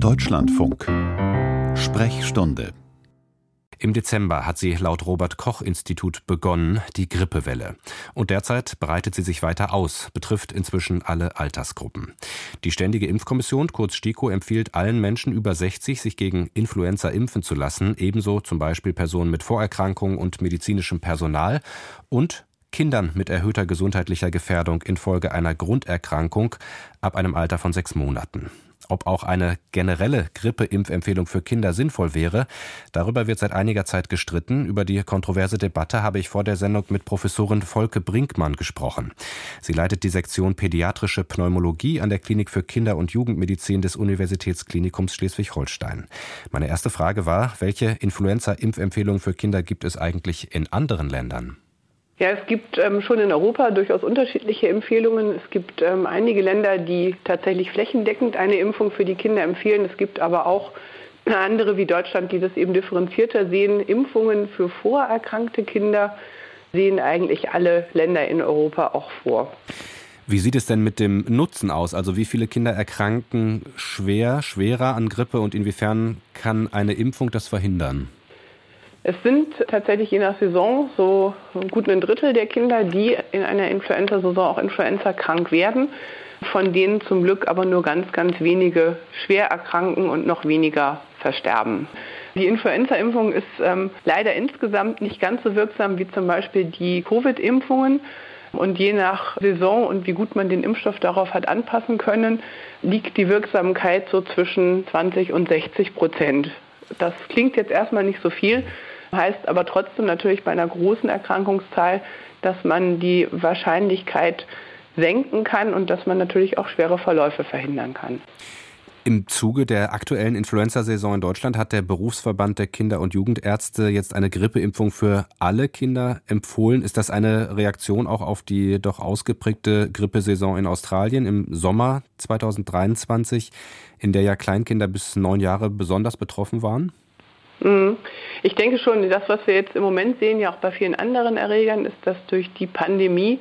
Deutschlandfunk Sprechstunde im Dezember hat sie laut Robert Koch Institut begonnen, die Grippewelle. Und derzeit breitet sie sich weiter aus, betrifft inzwischen alle Altersgruppen. Die Ständige Impfkommission, kurz STIKO, empfiehlt allen Menschen über 60, sich gegen Influenza impfen zu lassen, ebenso zum Beispiel Personen mit Vorerkrankungen und medizinischem Personal und Kindern mit erhöhter gesundheitlicher Gefährdung infolge einer Grunderkrankung ab einem Alter von sechs Monaten. Ob auch eine generelle Grippeimpfempfehlung für Kinder sinnvoll wäre, darüber wird seit einiger Zeit gestritten. Über die kontroverse Debatte habe ich vor der Sendung mit Professorin Volke Brinkmann gesprochen. Sie leitet die Sektion Pädiatrische Pneumologie an der Klinik für Kinder- und Jugendmedizin des Universitätsklinikums Schleswig-Holstein. Meine erste Frage war, welche Influenza-Impfempfehlungen für Kinder gibt es eigentlich in anderen Ländern? Ja, es gibt ähm, schon in Europa durchaus unterschiedliche Empfehlungen. Es gibt ähm, einige Länder, die tatsächlich flächendeckend eine Impfung für die Kinder empfehlen. Es gibt aber auch andere wie Deutschland, die das eben differenzierter sehen. Impfungen für vorerkrankte Kinder sehen eigentlich alle Länder in Europa auch vor. Wie sieht es denn mit dem Nutzen aus? Also wie viele Kinder erkranken schwer, schwerer an Grippe und inwiefern kann eine Impfung das verhindern? Es sind tatsächlich je nach Saison so gut ein Drittel der Kinder, die in einer Influenza-Saison auch Influenza krank werden, von denen zum Glück aber nur ganz, ganz wenige schwer erkranken und noch weniger versterben. Die Influenza-Impfung ist ähm, leider insgesamt nicht ganz so wirksam wie zum Beispiel die Covid-Impfungen. Und je nach Saison und wie gut man den Impfstoff darauf hat anpassen können, liegt die Wirksamkeit so zwischen 20 und 60 Prozent. Das klingt jetzt erstmal nicht so viel, heißt aber trotzdem natürlich bei einer großen Erkrankungszahl, dass man die Wahrscheinlichkeit senken kann und dass man natürlich auch schwere Verläufe verhindern kann. Im Zuge der aktuellen Influenza-Saison in Deutschland hat der Berufsverband der Kinder- und Jugendärzte jetzt eine Grippeimpfung für alle Kinder empfohlen. Ist das eine Reaktion auch auf die doch ausgeprägte Grippesaison in Australien im Sommer 2023, in der ja Kleinkinder bis neun Jahre besonders betroffen waren? Mhm. Ich denke schon, das, was wir jetzt im Moment sehen, ja auch bei vielen anderen Erregern, ist, dass durch die Pandemie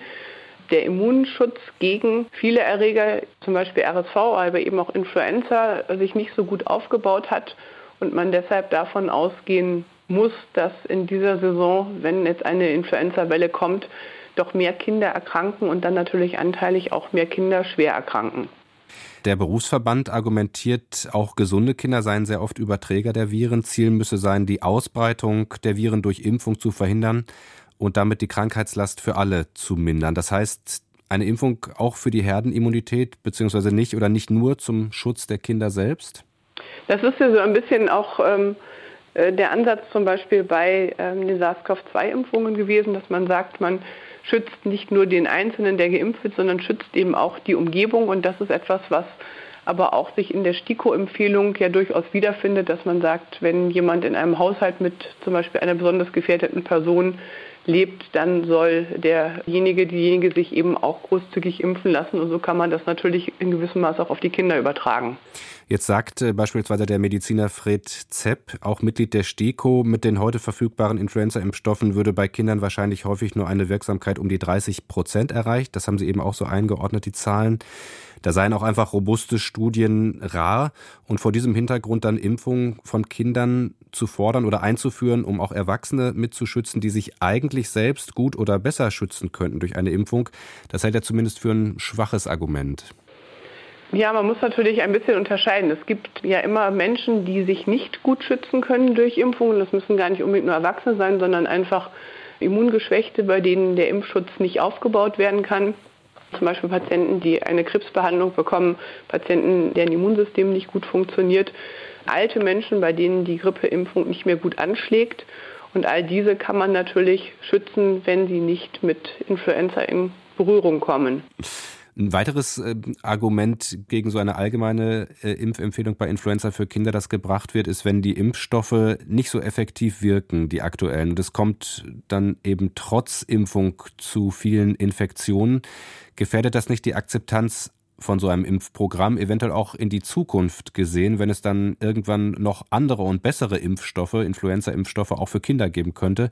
der Immunschutz gegen viele Erreger, zum Beispiel RSV, aber eben auch Influenza, sich nicht so gut aufgebaut hat und man deshalb davon ausgehen muss, dass in dieser Saison, wenn jetzt eine Influenza-Welle kommt, doch mehr Kinder erkranken und dann natürlich anteilig auch mehr Kinder schwer erkranken. Der Berufsverband argumentiert, auch gesunde Kinder seien sehr oft Überträger der Viren. Ziel müsse sein, die Ausbreitung der Viren durch Impfung zu verhindern und damit die Krankheitslast für alle zu mindern. Das heißt, eine Impfung auch für die Herdenimmunität, beziehungsweise nicht oder nicht nur zum Schutz der Kinder selbst? Das ist ja so ein bisschen auch ähm, äh, der Ansatz zum Beispiel bei ähm, den SARS-CoV-2-Impfungen gewesen, dass man sagt, man schützt nicht nur den Einzelnen, der geimpft wird, sondern schützt eben auch die Umgebung. Und das ist etwas, was aber auch sich in der STIKO-Empfehlung ja durchaus wiederfindet, dass man sagt, wenn jemand in einem Haushalt mit zum Beispiel einer besonders gefährdeten Person lebt, dann soll derjenige, diejenige sich eben auch großzügig impfen lassen. Und so kann man das natürlich in gewissem Maß auch auf die Kinder übertragen. Jetzt sagt äh, beispielsweise der Mediziner Fred Zepp, auch Mitglied der STIKO, mit den heute verfügbaren Influenza-Impfstoffen würde bei Kindern wahrscheinlich häufig nur eine Wirksamkeit um die 30 Prozent erreicht. Das haben Sie eben auch so eingeordnet, die Zahlen. Da seien auch einfach robuste Studien rar und vor diesem Hintergrund dann Impfungen von Kindern zu fordern oder einzuführen, um auch Erwachsene mitzuschützen, die sich eigentlich selbst gut oder besser schützen könnten durch eine Impfung. Das hält er zumindest für ein schwaches Argument. Ja, man muss natürlich ein bisschen unterscheiden. Es gibt ja immer Menschen, die sich nicht gut schützen können durch Impfungen. Das müssen gar nicht unbedingt nur Erwachsene sein, sondern einfach Immungeschwächte, bei denen der Impfschutz nicht aufgebaut werden kann. Zum Beispiel Patienten, die eine Krebsbehandlung bekommen, Patienten, deren Immunsystem nicht gut funktioniert, alte Menschen, bei denen die Grippeimpfung nicht mehr gut anschlägt. Und all diese kann man natürlich schützen, wenn sie nicht mit Influenza in Berührung kommen. Ein weiteres äh, Argument gegen so eine allgemeine äh, Impfempfehlung bei Influenza für Kinder, das gebracht wird, ist, wenn die Impfstoffe nicht so effektiv wirken, die aktuellen. Und es kommt dann eben trotz Impfung zu vielen Infektionen. Gefährdet das nicht die Akzeptanz von so einem Impfprogramm, eventuell auch in die Zukunft gesehen, wenn es dann irgendwann noch andere und bessere Impfstoffe, Influenza-Impfstoffe auch für Kinder geben könnte,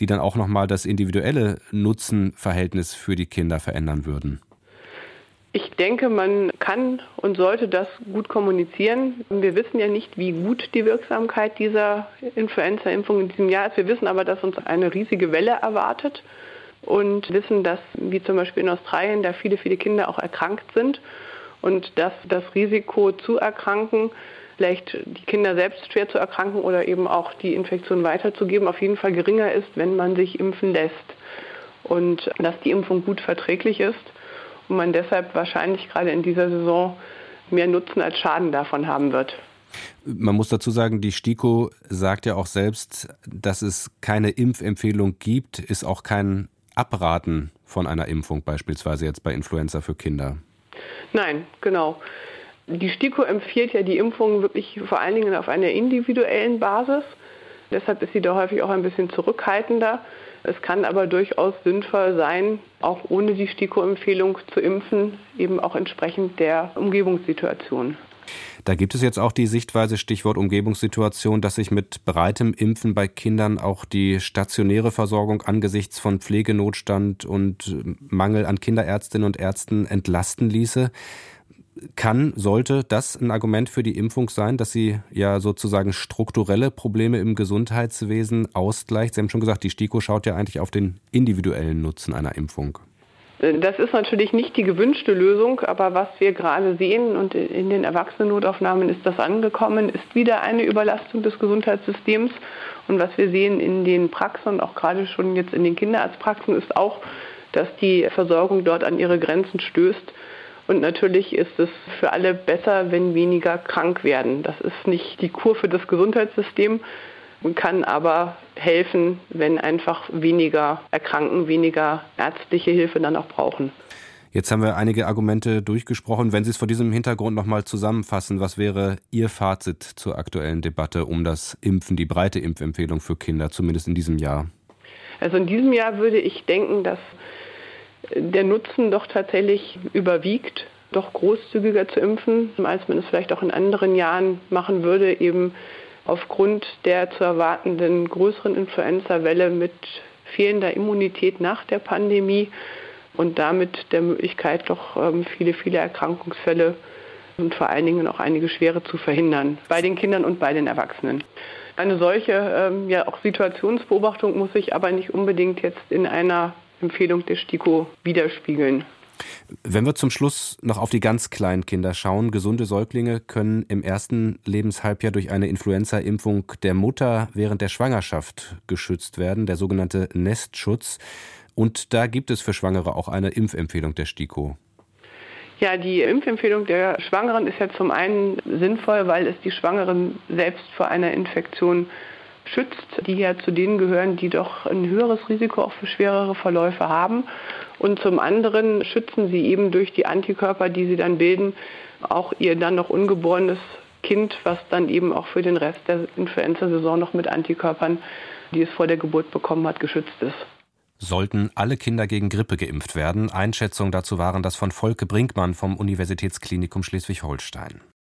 die dann auch nochmal das individuelle Nutzenverhältnis für die Kinder verändern würden? Ich denke, man kann und sollte das gut kommunizieren. Wir wissen ja nicht, wie gut die Wirksamkeit dieser Influenza-Impfung in diesem Jahr ist. Wir wissen aber, dass uns eine riesige Welle erwartet und wissen, dass, wie zum Beispiel in Australien, da viele, viele Kinder auch erkrankt sind und dass das Risiko zu erkranken, vielleicht die Kinder selbst schwer zu erkranken oder eben auch die Infektion weiterzugeben, auf jeden Fall geringer ist, wenn man sich impfen lässt. Und dass die Impfung gut verträglich ist und man deshalb wahrscheinlich gerade in dieser Saison mehr Nutzen als Schaden davon haben wird. Man muss dazu sagen, die STIKO sagt ja auch selbst, dass es keine Impfempfehlung gibt, ist auch kein Abraten von einer Impfung, beispielsweise jetzt bei Influenza für Kinder. Nein, genau. Die STIKO empfiehlt ja die Impfung wirklich vor allen Dingen auf einer individuellen Basis. Deshalb ist sie da häufig auch ein bisschen zurückhaltender. Es kann aber durchaus sinnvoll sein, auch ohne die STIKO-Empfehlung zu impfen, eben auch entsprechend der Umgebungssituation. Da gibt es jetzt auch die Sichtweise, Stichwort Umgebungssituation, dass sich mit breitem Impfen bei Kindern auch die stationäre Versorgung angesichts von Pflegenotstand und Mangel an Kinderärztinnen und Ärzten entlasten ließe kann, sollte das ein Argument für die Impfung sein, dass sie ja sozusagen strukturelle Probleme im Gesundheitswesen ausgleicht? Sie haben schon gesagt, die STIKO schaut ja eigentlich auf den individuellen Nutzen einer Impfung. Das ist natürlich nicht die gewünschte Lösung, aber was wir gerade sehen und in den Erwachsenennotaufnahmen ist das angekommen, ist wieder eine Überlastung des Gesundheitssystems. Und was wir sehen in den Praxen, auch gerade schon jetzt in den Kinderarztpraxen, ist auch, dass die Versorgung dort an ihre Grenzen stößt. Und natürlich ist es für alle besser, wenn weniger krank werden. Das ist nicht die Kur für das Gesundheitssystem, kann aber helfen, wenn einfach weniger erkranken, weniger ärztliche Hilfe dann auch brauchen. Jetzt haben wir einige Argumente durchgesprochen. Wenn Sie es vor diesem Hintergrund nochmal zusammenfassen, was wäre Ihr Fazit zur aktuellen Debatte um das Impfen, die breite Impfempfehlung für Kinder, zumindest in diesem Jahr? Also in diesem Jahr würde ich denken, dass der Nutzen doch tatsächlich überwiegt, doch großzügiger zu impfen, als man es vielleicht auch in anderen Jahren machen würde, eben aufgrund der zu erwartenden größeren Influenza-Welle mit fehlender Immunität nach der Pandemie und damit der Möglichkeit, doch ähm, viele, viele Erkrankungsfälle und vor allen Dingen auch einige schwere zu verhindern, bei den Kindern und bei den Erwachsenen. Eine solche ähm, ja auch Situationsbeobachtung muss sich aber nicht unbedingt jetzt in einer Empfehlung der STIKO widerspiegeln. Wenn wir zum Schluss noch auf die ganz kleinen Kinder schauen, gesunde Säuglinge können im ersten Lebenshalbjahr durch eine Influenza-Impfung der Mutter während der Schwangerschaft geschützt werden, der sogenannte Nestschutz. Und da gibt es für Schwangere auch eine Impfempfehlung der STIKO. Ja, die Impfempfehlung der Schwangeren ist ja zum einen sinnvoll, weil es die Schwangeren selbst vor einer Infektion schützt, die ja zu denen gehören, die doch ein höheres Risiko auch für schwerere Verläufe haben. Und zum anderen schützen sie eben durch die Antikörper, die sie dann bilden, auch ihr dann noch ungeborenes Kind, was dann eben auch für den Rest der Influenza-Saison noch mit Antikörpern, die es vor der Geburt bekommen hat, geschützt ist. Sollten alle Kinder gegen Grippe geimpft werden? Einschätzungen dazu waren das von Volke Brinkmann vom Universitätsklinikum Schleswig-Holstein.